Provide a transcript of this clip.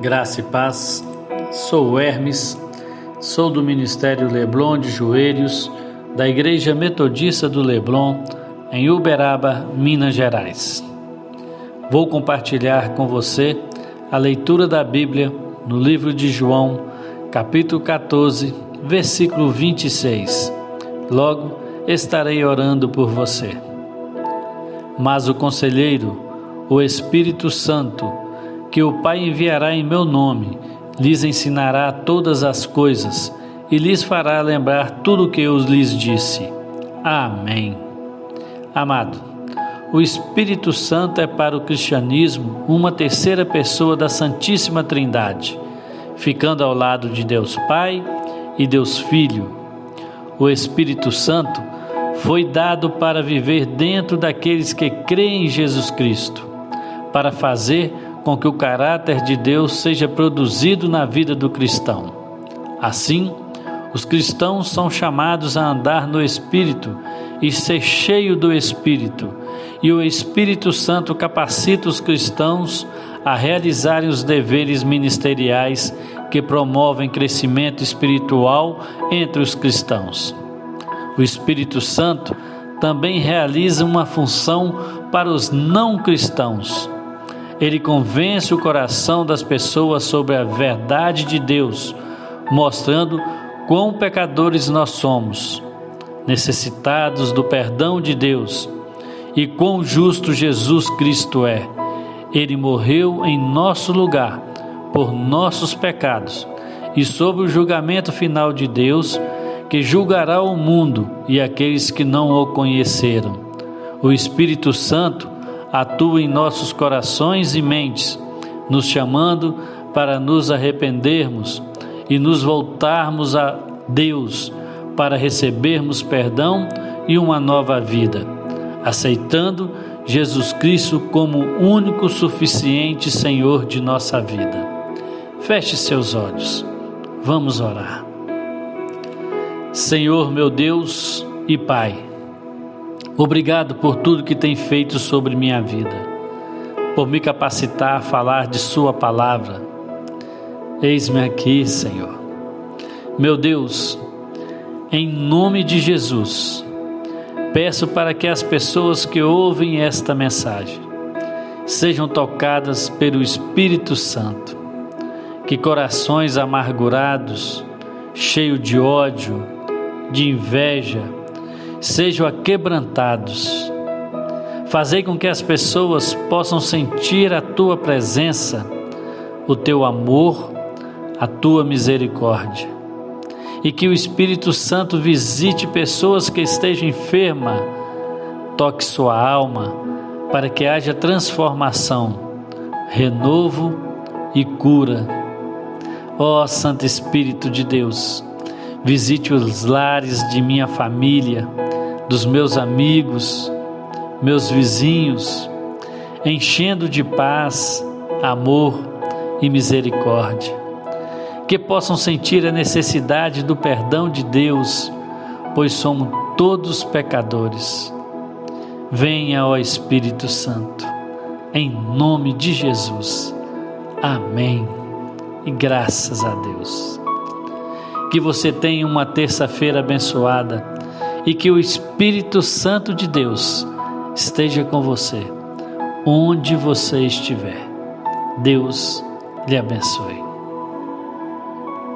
Graça e paz. Sou Hermes, sou do Ministério Leblon de Joelhos, da Igreja Metodista do Leblon, em Uberaba, Minas Gerais. Vou compartilhar com você a leitura da Bíblia no livro de João, capítulo 14, versículo 26. Logo estarei orando por você. Mas o conselheiro, o Espírito Santo, que o Pai enviará em meu nome, lhes ensinará todas as coisas e lhes fará lembrar tudo o que eu lhes disse. Amém. Amado, o Espírito Santo é para o cristianismo uma terceira pessoa da Santíssima Trindade, ficando ao lado de Deus Pai e Deus Filho. O Espírito Santo foi dado para viver dentro daqueles que creem em Jesus Cristo, para fazer com que o caráter de Deus seja produzido na vida do cristão. Assim, os cristãos são chamados a andar no Espírito e ser cheio do Espírito, e o Espírito Santo capacita os cristãos a realizarem os deveres ministeriais que promovem crescimento espiritual entre os cristãos. O Espírito Santo também realiza uma função para os não cristãos ele convence o coração das pessoas sobre a verdade de Deus, mostrando quão pecadores nós somos, necessitados do perdão de Deus e quão justo Jesus Cristo é. Ele morreu em nosso lugar por nossos pecados e sob o julgamento final de Deus, que julgará o mundo e aqueles que não o conheceram. O Espírito Santo atua em nossos corações e mentes, nos chamando para nos arrependermos e nos voltarmos a Deus para recebermos perdão e uma nova vida, aceitando Jesus Cristo como único suficiente Senhor de nossa vida. Feche seus olhos. Vamos orar. Senhor meu Deus e Pai, Obrigado por tudo que tem feito sobre minha vida, por me capacitar a falar de Sua palavra. Eis-me aqui, Senhor. Meu Deus, em nome de Jesus, peço para que as pessoas que ouvem esta mensagem sejam tocadas pelo Espírito Santo, que corações amargurados, cheios de ódio, de inveja, sejam aquebrantados. Fazei com que as pessoas possam sentir a tua presença, o teu amor, a tua misericórdia. E que o Espírito Santo visite pessoas que estejam enfermas, toque sua alma, para que haja transformação, renovo e cura. Ó Santo Espírito de Deus, visite os lares de minha família, dos meus amigos, meus vizinhos, enchendo de paz, amor e misericórdia. Que possam sentir a necessidade do perdão de Deus, pois somos todos pecadores. Venha, ó Espírito Santo, em nome de Jesus. Amém. E graças a Deus. Que você tenha uma terça-feira abençoada e que o Espírito Santo de Deus esteja com você, onde você estiver. Deus lhe abençoe.